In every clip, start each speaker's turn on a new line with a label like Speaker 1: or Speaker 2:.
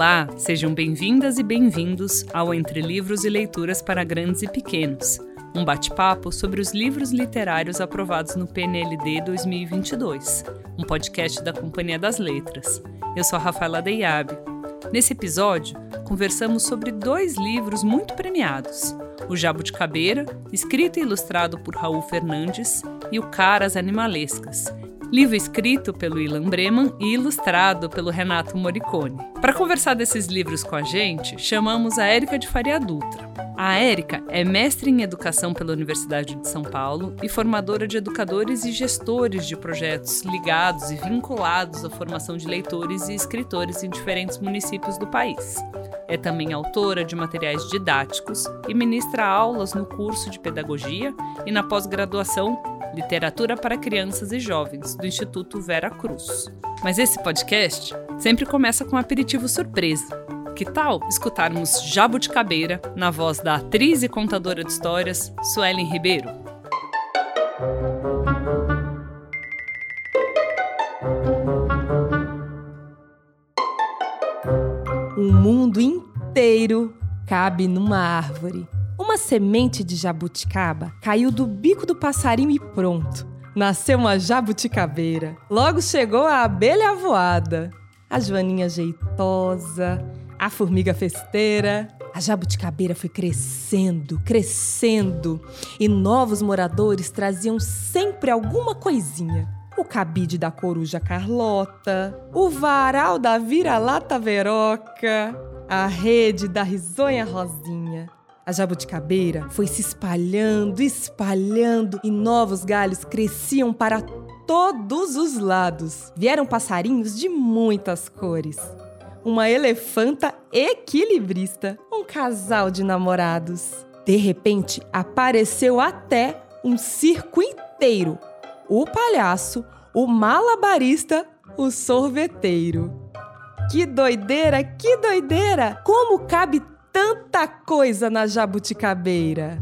Speaker 1: Olá, sejam bem-vindas e bem-vindos ao Entre Livros e Leituras para Grandes e Pequenos, um bate-papo sobre os livros literários aprovados no PNLD 2022, um podcast da Companhia das Letras. Eu sou a Rafaela Deiabe. Nesse episódio, conversamos sobre dois livros muito premiados: O Jabuticabeira, escrito e ilustrado por Raul Fernandes, e O Caras Animalescas, livro escrito pelo Ilan Breman e ilustrado pelo Renato Morricone. Para conversar desses livros com a gente, chamamos a Érica de Faria Dutra. A Érica é mestre em educação pela Universidade de São Paulo e formadora de educadores e gestores de projetos ligados e vinculados à formação de leitores e escritores em diferentes municípios do país. É também autora de materiais didáticos e ministra aulas no curso de pedagogia e na pós-graduação Literatura para Crianças e Jovens, do Instituto Vera Cruz. Mas esse podcast sempre começa com um aperitivo surpresa. Que tal escutarmos Jabuticabeira na voz da atriz e contadora de histórias Suelen Ribeiro?
Speaker 2: Um mundo inteiro cabe numa árvore. Uma semente de jabuticaba caiu do bico do passarinho e pronto. Nasceu uma jabuticabeira. Logo chegou a abelha voada, a joaninha jeitosa, a formiga festeira. A jabuticabeira foi crescendo, crescendo, e novos moradores traziam sempre alguma coisinha. O cabide da coruja Carlota, o varal da vira-lata Veroca, a rede da risonha Rosinha. A jabuticabeira foi se espalhando, espalhando e novos galhos cresciam para todos os lados. Vieram passarinhos de muitas cores. Uma elefanta equilibrista, um casal de namorados. De repente, apareceu até um circo inteiro: o palhaço, o malabarista, o sorveteiro. Que doideira, que doideira! Como cabe tanta coisa na jabuticabeira.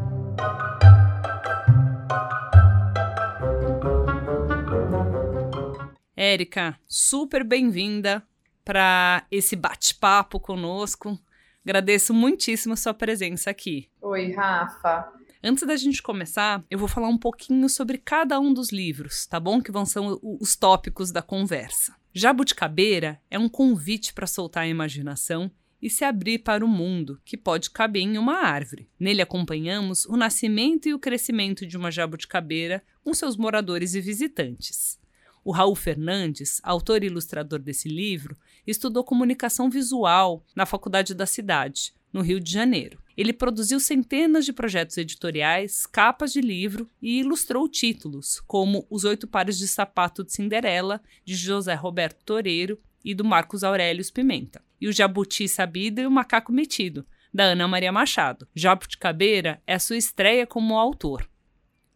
Speaker 1: Érica, super bem-vinda para esse bate-papo conosco. Agradeço muitíssimo a sua presença aqui.
Speaker 3: Oi, Rafa.
Speaker 1: Antes da gente começar, eu vou falar um pouquinho sobre cada um dos livros, tá bom? Que vão ser os tópicos da conversa. Jabuticabeira é um convite para soltar a imaginação e se abrir para o mundo, que pode caber em uma árvore. Nele acompanhamos o nascimento e o crescimento de uma jabuticabeira com seus moradores e visitantes. O Raul Fernandes, autor e ilustrador desse livro, estudou comunicação visual na Faculdade da Cidade, no Rio de Janeiro. Ele produziu centenas de projetos editoriais, capas de livro e ilustrou títulos, como Os Oito Pares de Sapato de Cinderela, de José Roberto Toreiro e do Marcos Aurelius Pimenta e o Jabuti Sabido e o Macaco Metido, da Ana Maria Machado. Jabuticabeira é a sua estreia como autor.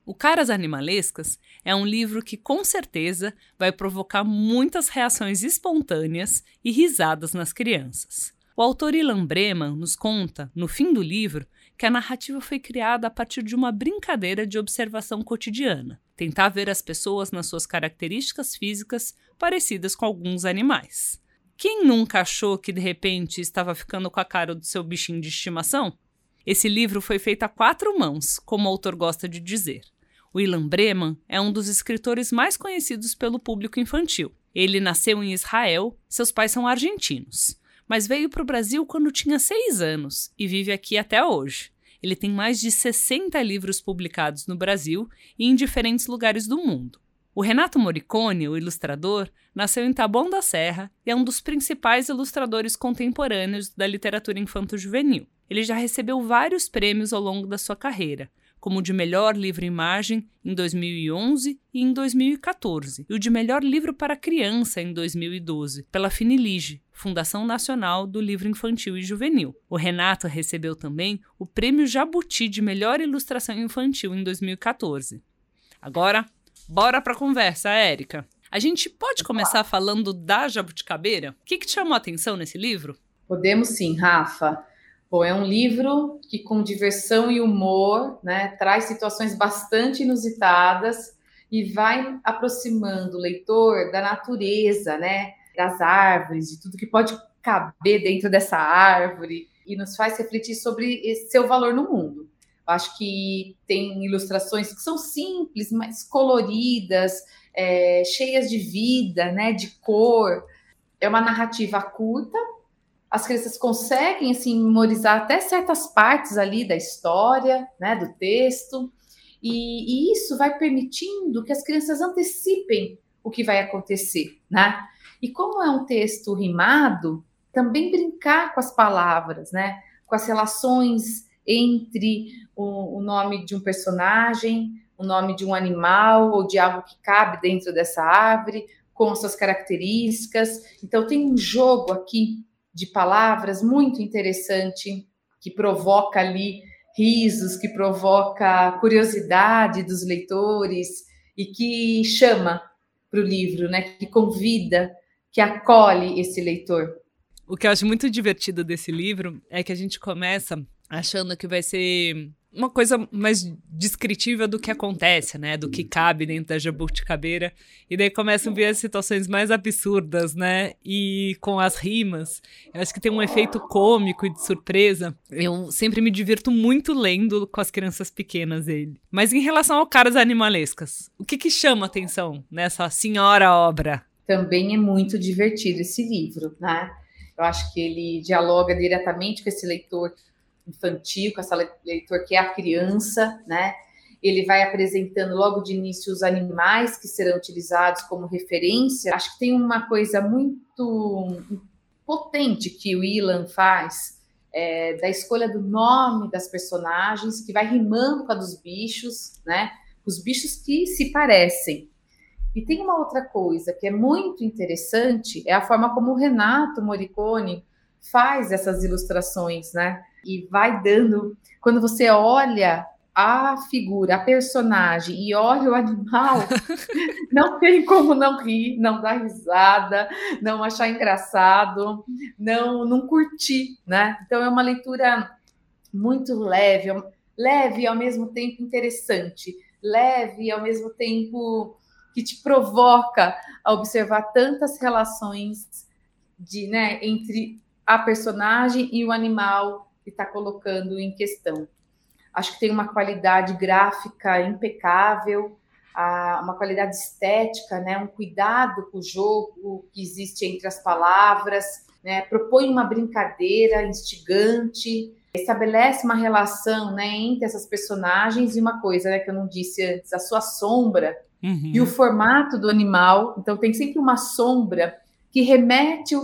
Speaker 1: O Caras Animalescas é um livro que com certeza vai provocar muitas reações espontâneas e risadas nas crianças. O autor Ilan Breman nos conta, no fim do livro, que a narrativa foi criada a partir de uma brincadeira de observação cotidiana, tentar ver as pessoas nas suas características físicas parecidas com alguns animais. Quem nunca achou que de repente estava ficando com a cara do seu bichinho de estimação? Esse livro foi feito a quatro mãos, como o autor gosta de dizer. O Ilan Breman é um dos escritores mais conhecidos pelo público infantil. Ele nasceu em Israel, seus pais são argentinos, mas veio para o Brasil quando tinha seis anos e vive aqui até hoje. Ele tem mais de 60 livros publicados no Brasil e em diferentes lugares do mundo. O Renato Morricone, o ilustrador, nasceu em Taboão da Serra e é um dos principais ilustradores contemporâneos da literatura infanto-juvenil. Ele já recebeu vários prêmios ao longo da sua carreira, como o de melhor livro-imagem em 2011 e em 2014, e o de melhor livro para criança em 2012, pela Finilige, Fundação Nacional do Livro Infantil e Juvenil. O Renato recebeu também o Prêmio Jabuti de Melhor Ilustração Infantil em 2014. Agora, Bora pra conversa, Érica. A gente pode começar falando da jabuticabeira? O que, que te chamou a atenção nesse livro?
Speaker 3: Podemos sim, Rafa. Bom, é um livro que, com diversão e humor, né, traz situações bastante inusitadas e vai aproximando o leitor da natureza, né, das árvores, de tudo que pode caber dentro dessa árvore e nos faz refletir sobre seu valor no mundo. Acho que tem ilustrações que são simples, mas coloridas, é, cheias de vida, né, de cor. É uma narrativa curta. As crianças conseguem assim memorizar até certas partes ali da história, né, do texto. E, e isso vai permitindo que as crianças antecipem o que vai acontecer, né? E como é um texto rimado, também brincar com as palavras, né? Com as relações entre o, o nome de um personagem, o nome de um animal ou de algo que cabe dentro dessa árvore, com as suas características. Então, tem um jogo aqui de palavras muito interessante que provoca ali risos, que provoca curiosidade dos leitores e que chama para o livro, né? Que convida, que acolhe esse leitor.
Speaker 1: O que eu acho muito divertido desse livro é que a gente começa achando que vai ser uma coisa mais descritiva do que acontece, né? Do que cabe dentro da jabuticabeira. E daí começam a ver as situações mais absurdas, né? E com as rimas. Eu acho que tem um efeito cômico e de surpresa. Eu sempre me divirto muito lendo com as crianças pequenas ele. Mas em relação ao Caras Animalescas, o que, que chama atenção nessa senhora obra?
Speaker 3: Também é muito divertido esse livro, né? Eu acho que ele dialoga diretamente com esse leitor infantil, com essa leitor que é a criança, né? Ele vai apresentando logo de início os animais que serão utilizados como referência. Acho que tem uma coisa muito potente que o Ilan faz é, da escolha do nome das personagens, que vai rimando com a dos bichos, né? Os bichos que se parecem. E tem uma outra coisa que é muito interessante, é a forma como o Renato Morricone faz essas ilustrações, né? E vai dando. Quando você olha a figura, a personagem e olha o animal, não tem como não rir, não dar risada, não achar engraçado, não não curtir, né? Então é uma leitura muito leve, leve e ao mesmo tempo interessante, leve e ao mesmo tempo que te provoca a observar tantas relações de, né, entre a personagem e o animal que está colocando em questão. Acho que tem uma qualidade gráfica impecável, uma qualidade estética, né, um cuidado com o jogo que existe entre as palavras, né, propõe uma brincadeira instigante, estabelece uma relação né, entre essas personagens e uma coisa né, que eu não disse antes, a sua sombra uhum. e o formato do animal. Então tem sempre uma sombra que remete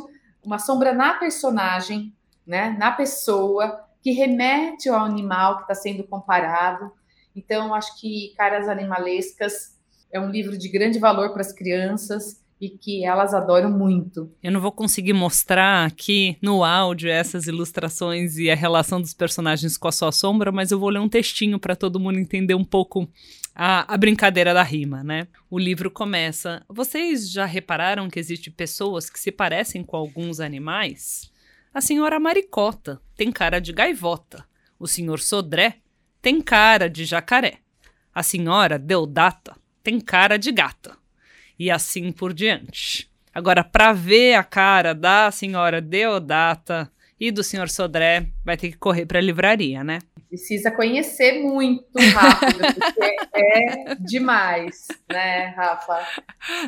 Speaker 3: uma sombra na personagem né, na pessoa, que remete ao animal que está sendo comparado. Então, acho que Caras Animalescas é um livro de grande valor para as crianças e que elas adoram muito.
Speaker 1: Eu não vou conseguir mostrar aqui no áudio essas ilustrações e a relação dos personagens com a sua sombra, mas eu vou ler um textinho para todo mundo entender um pouco a, a, brincadeira da rima, né? O livro começa. Vocês já repararam que existem pessoas que se parecem com alguns animais? A senhora Maricota tem cara de gaivota. O senhor Sodré tem cara de jacaré. A senhora Deodata tem cara de gata. E assim por diante. Agora, para ver a cara da senhora Deodata e do senhor Sodré, vai ter que correr para a livraria, né?
Speaker 3: Precisa conhecer muito rápido, porque é demais, né, Rafa?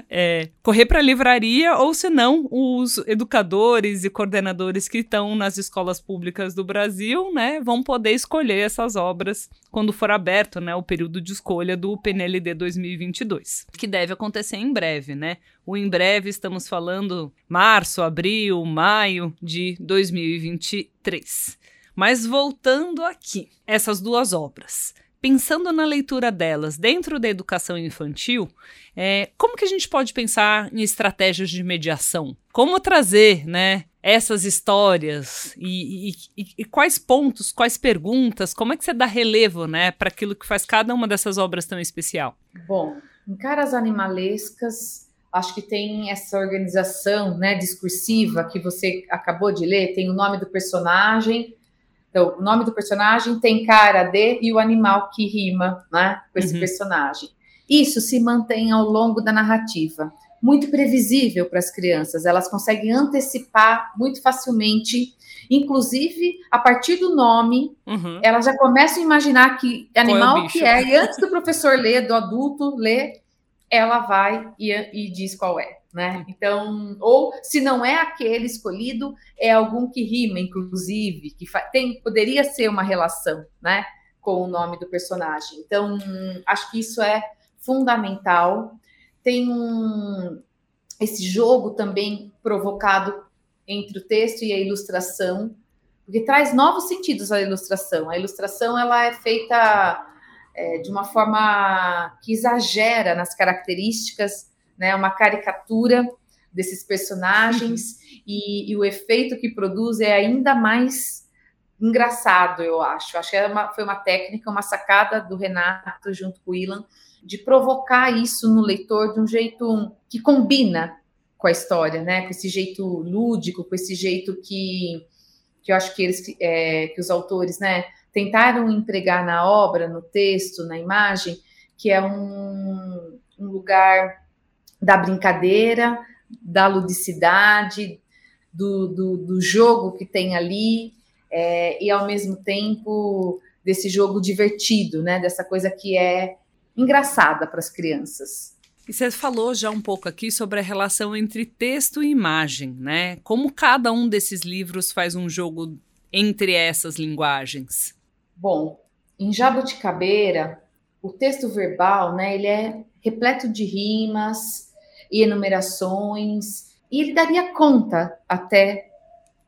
Speaker 1: É, correr para a livraria, ou se não, os educadores e coordenadores que estão nas escolas públicas do Brasil, né, vão poder escolher essas obras quando for aberto, né, o período de escolha do PNLD 2022, que deve acontecer em breve, né? O em breve estamos falando março, abril, maio de 2023. Mas voltando aqui, essas duas obras. Pensando na leitura delas dentro da educação infantil, é, como que a gente pode pensar em estratégias de mediação? Como trazer, né, essas histórias e, e, e, quais pontos, quais perguntas, como é que você dá relevo, né, para aquilo que faz cada uma dessas obras tão especial?
Speaker 3: Bom, em Caras Animalescas, acho que tem essa organização, né, discursiva que você acabou de ler, tem o nome do personagem, então, o nome do personagem tem cara de e o animal que rima né, com esse uhum. personagem. Isso se mantém ao longo da narrativa. muito previsível para as crianças. Elas conseguem antecipar muito facilmente, inclusive a partir do nome, uhum. elas já começam a imaginar que animal é que é. E antes do professor ler, do adulto ler, ela vai e, e diz qual é. Né? Então, ou se não é aquele escolhido, é algum que rima, inclusive, que tem, poderia ser uma relação, né, com o nome do personagem. Então, acho que isso é fundamental. Tem um esse jogo também provocado entre o texto e a ilustração, porque traz novos sentidos à ilustração. A ilustração ela é feita é, de uma forma que exagera nas características, né? Uma caricatura desses personagens e, e, o efeito que produz é ainda mais engraçado, eu acho. Acho que é uma, foi uma técnica, uma sacada do Renato junto com o Ilan de provocar isso no leitor de um jeito que combina com a história, né? Com esse jeito lúdico, com esse jeito que, que eu acho que eles, é, que os autores, né, tentaram empregar na obra, no texto, na imagem, que é um, um lugar da brincadeira, da ludicidade, do, do, do jogo que tem ali, é, e ao mesmo tempo desse jogo divertido, né? Dessa coisa que é engraçada para as crianças.
Speaker 1: E você falou já um pouco aqui sobre a relação entre texto e imagem, né? Como cada um desses livros faz um jogo entre essas linguagens?
Speaker 3: Bom, em Jabuticabeira, o texto verbal, né, ele é repleto de rimas e enumerações, e ele daria conta até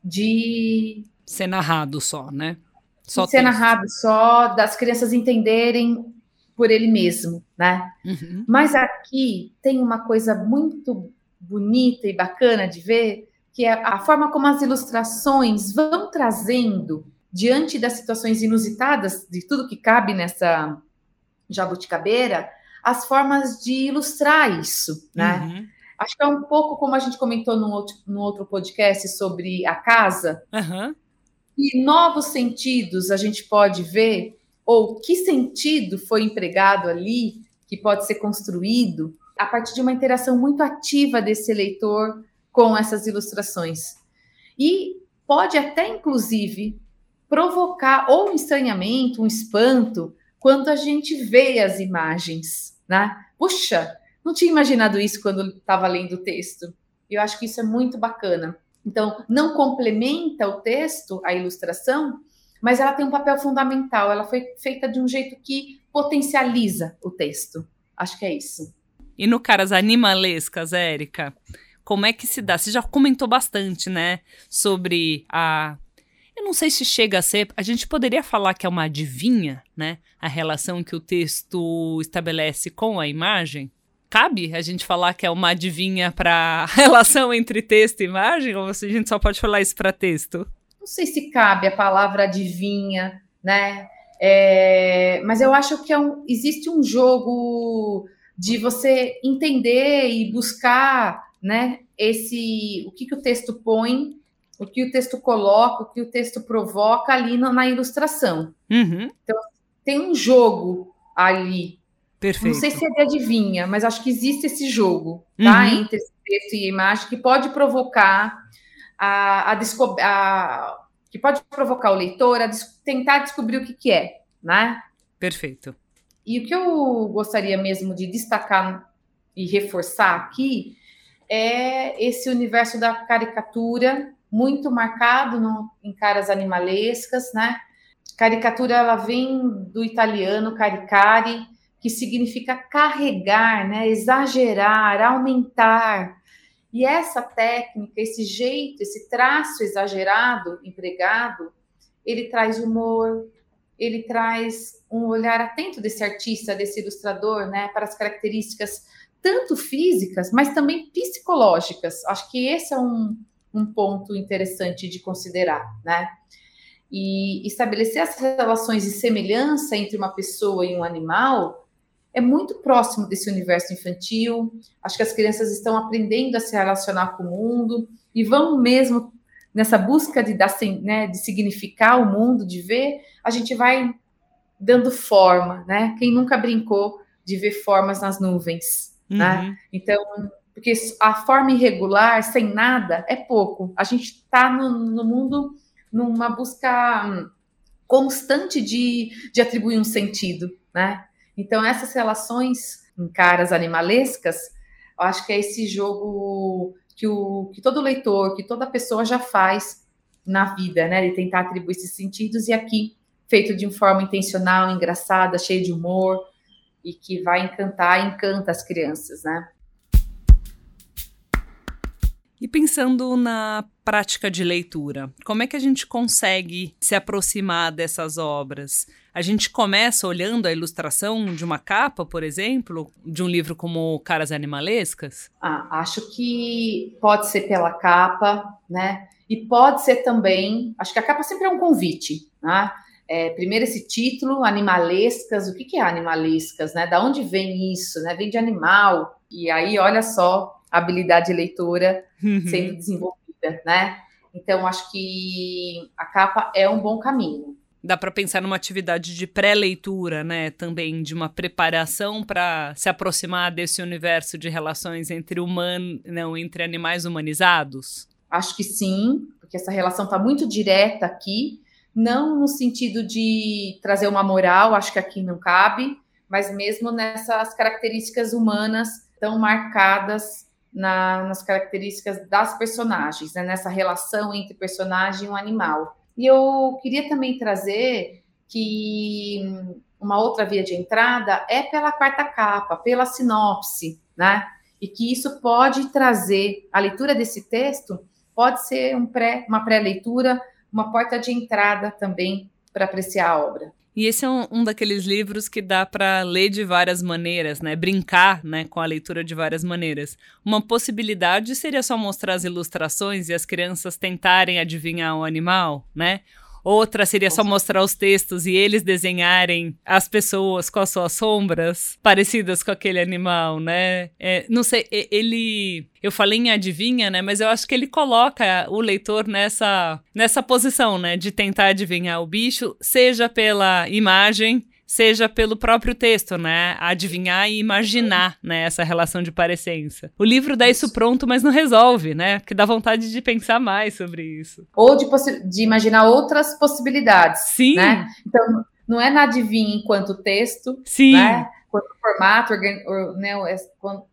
Speaker 3: de
Speaker 1: ser narrado só, né?
Speaker 3: Só ser narrado só, das crianças entenderem por ele mesmo, né? Uhum. Mas aqui tem uma coisa muito bonita e bacana de ver, que é a forma como as ilustrações vão trazendo diante das situações inusitadas de tudo que cabe nessa jabuticabeira, as formas de ilustrar isso, né? Uhum. Acho que é um pouco como a gente comentou no outro, no outro podcast sobre a casa. Uhum. E novos sentidos a gente pode ver ou que sentido foi empregado ali, que pode ser construído a partir de uma interação muito ativa desse leitor com essas ilustrações. E pode até, inclusive, provocar ou um estranhamento, um espanto, quando a gente vê as imagens, né? Puxa, não tinha imaginado isso quando estava lendo o texto. Eu acho que isso é muito bacana. Então, não complementa o texto, a ilustração, mas ela tem um papel fundamental. Ela foi feita de um jeito que potencializa o texto. Acho que é isso.
Speaker 1: E no Caras Animalescas, Érica, como é que se dá? Você já comentou bastante, né? Sobre a. Eu não sei se chega a ser. A gente poderia falar que é uma adivinha, né? A relação que o texto estabelece com a imagem. Cabe a gente falar que é uma adivinha para a relação entre texto e imagem? Ou a gente só pode falar isso para texto?
Speaker 3: não sei se cabe a palavra adivinha, né? É, mas eu acho que é um, existe um jogo de você entender e buscar, né? Esse o que, que o texto põe, o que o texto coloca, o que o texto provoca ali no, na ilustração. Uhum. Então tem um jogo ali. Perfeito. Não sei se é de adivinha, mas acho que existe esse jogo, tá? Uhum. Entre esse texto e a imagem que pode provocar a, a, a que pode provocar o leitor a des tentar descobrir o que, que é, né?
Speaker 1: Perfeito.
Speaker 3: E o que eu gostaria mesmo de destacar e reforçar aqui é esse universo da caricatura muito marcado no, em caras animalescas, né? Caricatura ela vem do italiano caricare, que significa carregar, né? Exagerar, aumentar, e essa técnica, esse jeito, esse traço exagerado empregado, ele traz humor, ele traz um olhar atento desse artista, desse ilustrador, né, para as características tanto físicas, mas também psicológicas. Acho que esse é um, um ponto interessante de considerar, né? E estabelecer as relações de semelhança entre uma pessoa e um animal é muito próximo desse universo infantil. Acho que as crianças estão aprendendo a se relacionar com o mundo e vão mesmo nessa busca de dar, né, de significar o mundo, de ver, a gente vai dando forma, né? Quem nunca brincou de ver formas nas nuvens, né? uhum. né? Então, porque a forma irregular, sem nada, é pouco. A gente está no, no, mundo numa busca hum, constante de, de atribuir um sentido, né? Então, essas relações em caras animalescas, eu acho que é esse jogo que, o, que todo leitor, que toda pessoa já faz na vida, né? De tentar atribuir esses sentidos, e aqui, feito de forma intencional, engraçada, cheia de humor, e que vai encantar, encanta as crianças, né?
Speaker 1: E pensando na prática de leitura, como é que a gente consegue se aproximar dessas obras? A gente começa olhando a ilustração de uma capa, por exemplo, de um livro como Caras Animalescas?
Speaker 3: Ah, acho que pode ser pela capa, né? E pode ser também, acho que a capa sempre é um convite, né? É, primeiro esse título, animalescas, o que, que é animalescas, né? Da onde vem isso, né? Vem de animal. E aí, olha só, habilidade leitora uhum. sendo desenvolvida, né? Então, acho que a capa é um bom caminho.
Speaker 1: Dá para pensar numa atividade de pré-leitura, né? Também de uma preparação para se aproximar desse universo de relações entre humanos, não, entre animais humanizados.
Speaker 3: Acho que sim, porque essa relação está muito direta aqui, não no sentido de trazer uma moral, acho que aqui não cabe, mas mesmo nessas características humanas tão marcadas na, nas características das personagens, né, nessa relação entre personagem e um animal. E eu queria também trazer que uma outra via de entrada é pela quarta capa, pela sinopse, né? E que isso pode trazer a leitura desse texto pode ser um pré, uma pré-leitura, uma porta de entrada também para apreciar a obra.
Speaker 1: E esse é um, um daqueles livros que dá para ler de várias maneiras, né? Brincar, né, com a leitura de várias maneiras. Uma possibilidade seria só mostrar as ilustrações e as crianças tentarem adivinhar o animal, né? Outra seria só mostrar os textos e eles desenharem as pessoas com as suas sombras parecidas com aquele animal, né? É, não sei, ele. Eu falei em adivinha, né? Mas eu acho que ele coloca o leitor nessa, nessa posição, né? De tentar adivinhar o bicho, seja pela imagem seja pelo próprio texto, né? Adivinhar e imaginar, né, essa relação de parecença. O livro dá isso pronto, mas não resolve, né? Que dá vontade de pensar mais sobre isso.
Speaker 3: Ou de, de imaginar outras possibilidades.
Speaker 1: Sim.
Speaker 3: Né? Então, não é na adivinha enquanto texto,
Speaker 1: Sim.
Speaker 3: né? Enquanto formato, né,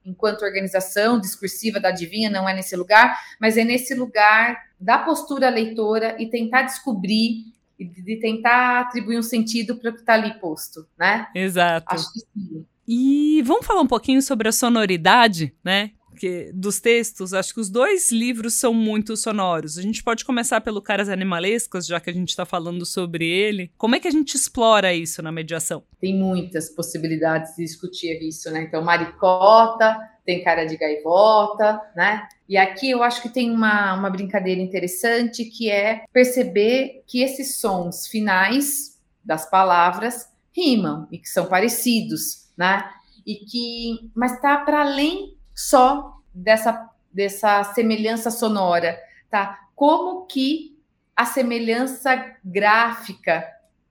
Speaker 3: enquanto organização discursiva da adivinha, não é nesse lugar, mas é nesse lugar da postura leitora e tentar descobrir de tentar atribuir um sentido para o que está ali posto, né?
Speaker 1: Exato.
Speaker 3: Acho que sim.
Speaker 1: E vamos falar um pouquinho sobre a sonoridade, né? Que, dos textos, acho que os dois livros são muito sonoros. A gente pode começar pelo Caras Animalescas, já que a gente está falando sobre ele. Como é que a gente explora isso na mediação?
Speaker 3: Tem muitas possibilidades de discutir isso, né? Então, Maricota, tem cara de gaivota, né? E aqui eu acho que tem uma, uma brincadeira interessante que é perceber que esses sons finais das palavras rimam e que são parecidos, né? E que, mas está para além só dessa dessa semelhança sonora, tá? Como que a semelhança gráfica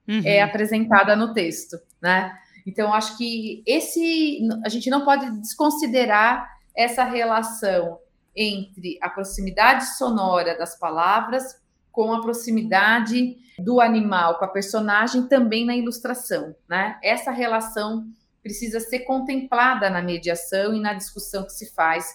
Speaker 3: uhum. é apresentada no texto, né? Então, acho que esse a gente não pode desconsiderar essa relação entre a proximidade sonora das palavras com a proximidade do animal com a personagem também na ilustração, né? Essa relação precisa ser contemplada na mediação e na discussão que se faz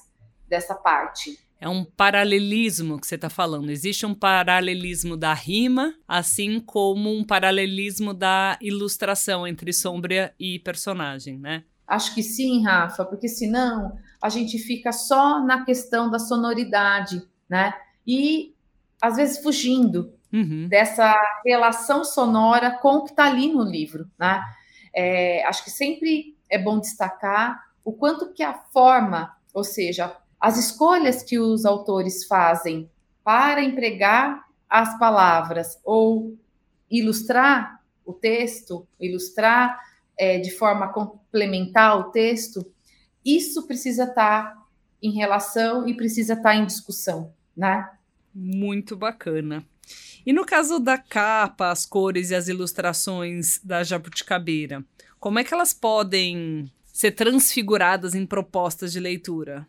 Speaker 3: dessa parte
Speaker 1: é um paralelismo que você está falando. Existe um paralelismo da rima, assim como um paralelismo da ilustração entre sombra e personagem, né?
Speaker 3: Acho que sim, Rafa, porque senão a gente fica só na questão da sonoridade, né? E às vezes fugindo uhum. dessa relação sonora com o que está ali no livro, né? É, acho que sempre é bom destacar o quanto que a forma, ou seja, as escolhas que os autores fazem para empregar as palavras ou ilustrar o texto, ilustrar é, de forma complementar o texto, isso precisa estar em relação e precisa estar em discussão, né?
Speaker 1: Muito bacana. E no caso da capa, as cores e as ilustrações da Jabuticabeira, como é que elas podem ser transfiguradas em propostas de leitura?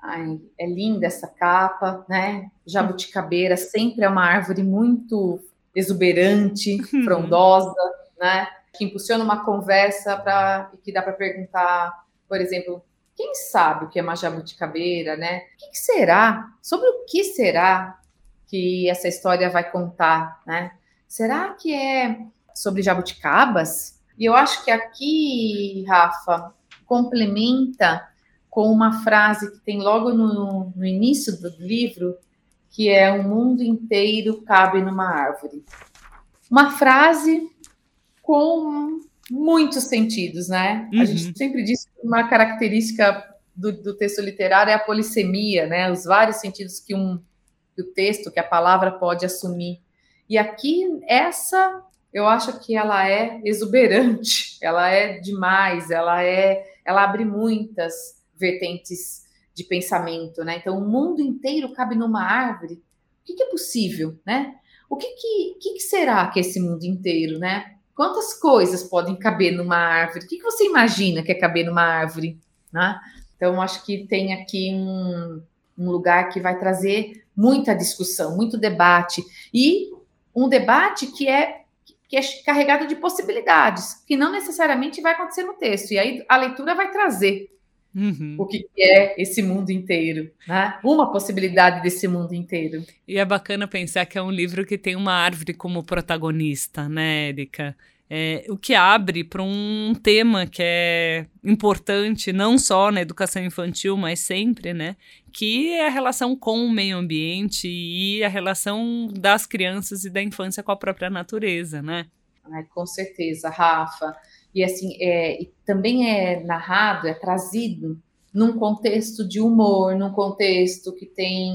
Speaker 3: Ai, é linda essa capa, né? Jabuticabeira sempre é uma árvore muito exuberante, frondosa, né? Que impulsiona uma conversa para que dá para perguntar, por exemplo, quem sabe o que é uma jabuticabeira, né? O que, que será? Sobre o que será que essa história vai contar, né? Será que é sobre jabuticabas? E eu acho que aqui, Rafa, complementa com uma frase que tem logo no, no início do livro, que é o mundo inteiro cabe numa árvore. Uma frase com muitos sentidos, né? Uhum. A gente sempre diz que uma característica do, do, texto literário é a polissemia, né? Os vários sentidos que, um, que o texto, que a palavra pode assumir. E aqui, essa, eu acho que ela é exuberante, ela é demais, ela é, ela abre muitas vertentes de pensamento, né? Então, o mundo inteiro cabe numa árvore. O que, que é possível, né? O que, que, que, que será que é esse mundo inteiro, né? Quantas coisas podem caber numa árvore? O que, que você imagina que é caber numa árvore, né? Então, acho que tem aqui um, um lugar que vai trazer muita discussão, muito debate e um debate que é que é carregado de possibilidades, que não necessariamente vai acontecer no texto. E aí a leitura vai trazer Uhum. O que é esse mundo inteiro, né? Uma possibilidade desse mundo inteiro.
Speaker 1: E é bacana pensar que é um livro que tem uma árvore como protagonista, né, Erika? É, o que abre para um tema que é importante, não só na educação infantil, mas sempre, né? Que é a relação com o meio ambiente e a relação das crianças e da infância com a própria natureza, né?
Speaker 3: Com certeza, Rafa e assim é, e também é narrado, é trazido num contexto de humor, num contexto que tem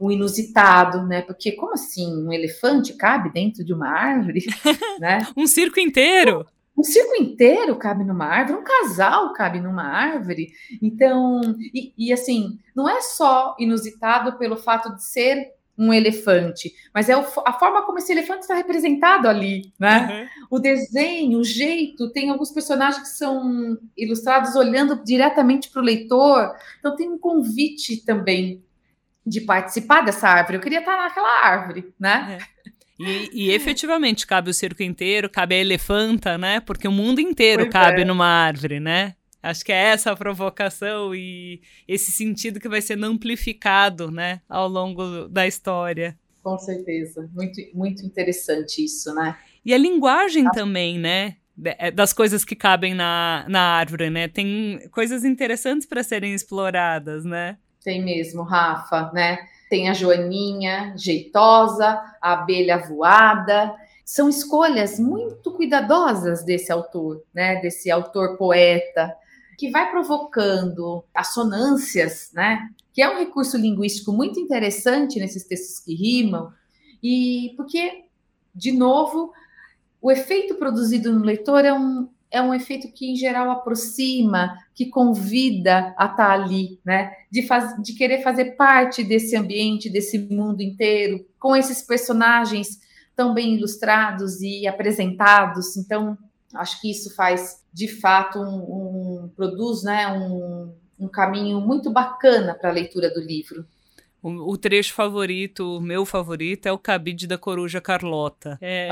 Speaker 3: um inusitado, né? Porque como assim um elefante cabe dentro de uma árvore, né?
Speaker 1: um circo inteiro.
Speaker 3: Um circo inteiro cabe numa árvore, um casal cabe numa árvore. Então, e, e assim, não é só inusitado pelo fato de ser um elefante, mas é a forma como esse elefante está representado ali, né? Uhum. O desenho, o jeito, tem alguns personagens que são ilustrados olhando diretamente para o leitor, então tem um convite também de participar dessa árvore. Eu queria estar naquela árvore, né?
Speaker 1: É. E, e, efetivamente cabe o circo inteiro, cabe a elefanta, né? Porque o mundo inteiro pois cabe é. numa árvore, né? Acho que é essa a provocação e esse sentido que vai sendo amplificado, né, ao longo da história.
Speaker 3: Com certeza, muito, muito interessante isso, né?
Speaker 1: E a linguagem também, né? É, das coisas que cabem na, na árvore, né? Tem coisas interessantes para serem exploradas, né?
Speaker 3: Tem mesmo, Rafa, né? Tem a Joaninha, jeitosa, a abelha voada. São escolhas muito cuidadosas desse autor, né? Desse autor poeta que vai provocando assonâncias, né? Que é um recurso linguístico muito interessante nesses textos que rimam, e porque, de novo, o efeito produzido no leitor é um, é um efeito que, em geral, aproxima, que convida a estar ali, né? De, faz, de querer fazer parte desse ambiente, desse mundo inteiro, com esses personagens tão bem ilustrados e apresentados. Então, acho que isso faz de fato um, um produz né, um, um caminho muito bacana para a leitura do livro.
Speaker 1: O, o, trecho favorito, o meu favorito, é o cabide da coruja Carlota. É.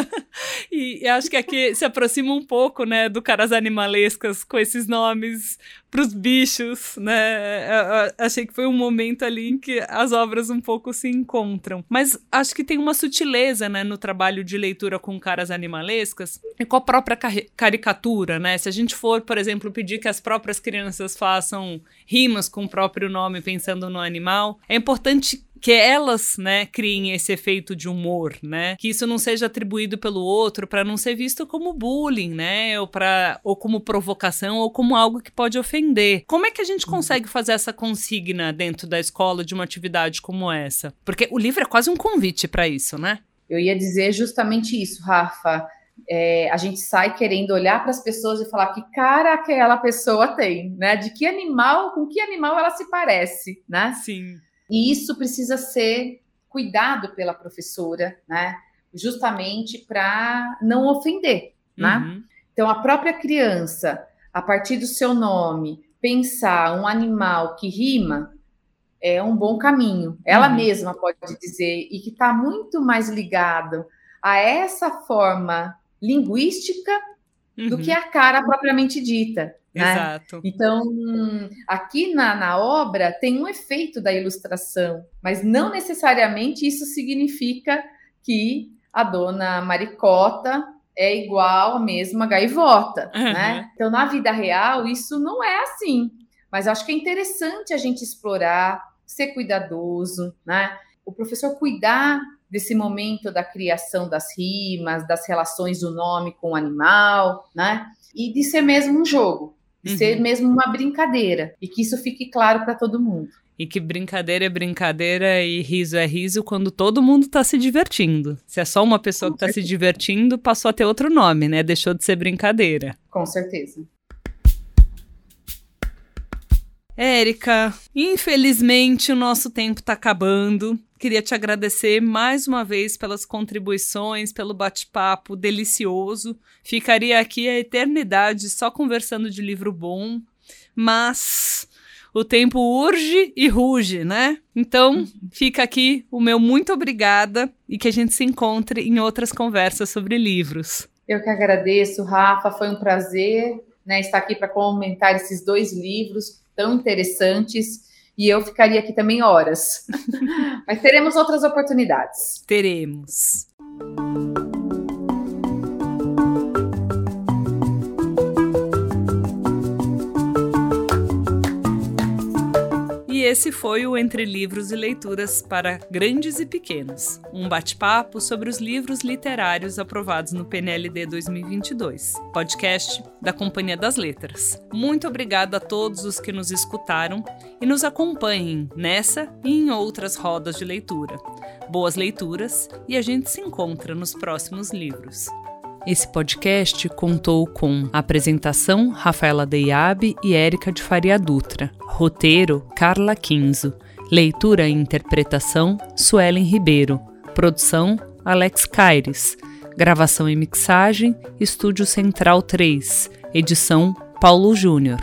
Speaker 1: e, e, acho que aqui se aproxima um pouco, né, do Caras Animalescas com esses nomes para os bichos, né? Eu, eu, achei que foi um momento ali em que as obras um pouco se encontram. Mas acho que tem uma sutileza, né, no trabalho de leitura com caras animalescas e com a própria caricatura, né? Se a gente for, por exemplo, pedir que as próprias crianças façam rimas com o próprio nome pensando no animal, é importante que elas, né, criem esse efeito de humor, né? Que isso não seja atribuído pelo outro para não ser visto como bullying, né? Ou para ou como provocação ou como algo que pode ofender. Como é que a gente uhum. consegue fazer essa consigna dentro da escola de uma atividade como essa? Porque o livro é quase um convite para isso, né?
Speaker 3: Eu ia dizer justamente isso, Rafa. É, a gente sai querendo olhar para as pessoas e falar que cara aquela pessoa tem, né? De que animal, com que animal ela se parece, né?
Speaker 1: Sim.
Speaker 3: E isso precisa ser cuidado pela professora, né? Justamente para não ofender, né? Uhum. Então, a própria criança, a partir do seu nome, pensar um animal que rima é um bom caminho. Ela uhum. mesma pode dizer, e que está muito mais ligado a essa forma linguística uhum. do que uhum. a cara propriamente dita. Né? Exato. Então, aqui na, na obra tem um efeito da ilustração, mas não necessariamente isso significa que a dona Maricota é igual a mesma gaivota, uhum. né? Então, na vida real, isso não é assim. Mas acho que é interessante a gente explorar, ser cuidadoso, né? O professor cuidar desse momento da criação das rimas, das relações do nome com o animal, né? E de ser mesmo um jogo, de uhum. ser mesmo uma brincadeira, e que isso fique claro para todo mundo.
Speaker 1: E que brincadeira é brincadeira e riso é riso quando todo mundo está se divertindo. Se é só uma pessoa que está se divertindo, passou a ter outro nome, né? Deixou de ser brincadeira.
Speaker 3: Com certeza.
Speaker 1: Érica, infelizmente o nosso tempo está acabando. Queria te agradecer mais uma vez pelas contribuições, pelo bate-papo delicioso. Ficaria aqui a eternidade só conversando de livro bom, mas o tempo urge e ruge, né? Então, fica aqui o meu muito obrigada e que a gente se encontre em outras conversas sobre livros.
Speaker 3: Eu que agradeço, Rafa. Foi um prazer né, estar aqui para comentar esses dois livros tão interessantes e eu ficaria aqui também horas. Mas teremos outras oportunidades.
Speaker 1: Teremos. Esse foi o Entre Livros e Leituras para Grandes e Pequenos, um bate-papo sobre os livros literários aprovados no PNLD 2022, podcast da Companhia das Letras. Muito obrigado a todos os que nos escutaram e nos acompanhem nessa e em outras rodas de leitura. Boas leituras e a gente se encontra nos próximos livros. Esse podcast contou com apresentação Rafaela Deiabe e Érica de Faria Dutra, roteiro Carla Quinzo, leitura e interpretação Suelen Ribeiro, produção Alex Caires, gravação e mixagem Estúdio Central 3, edição Paulo Júnior.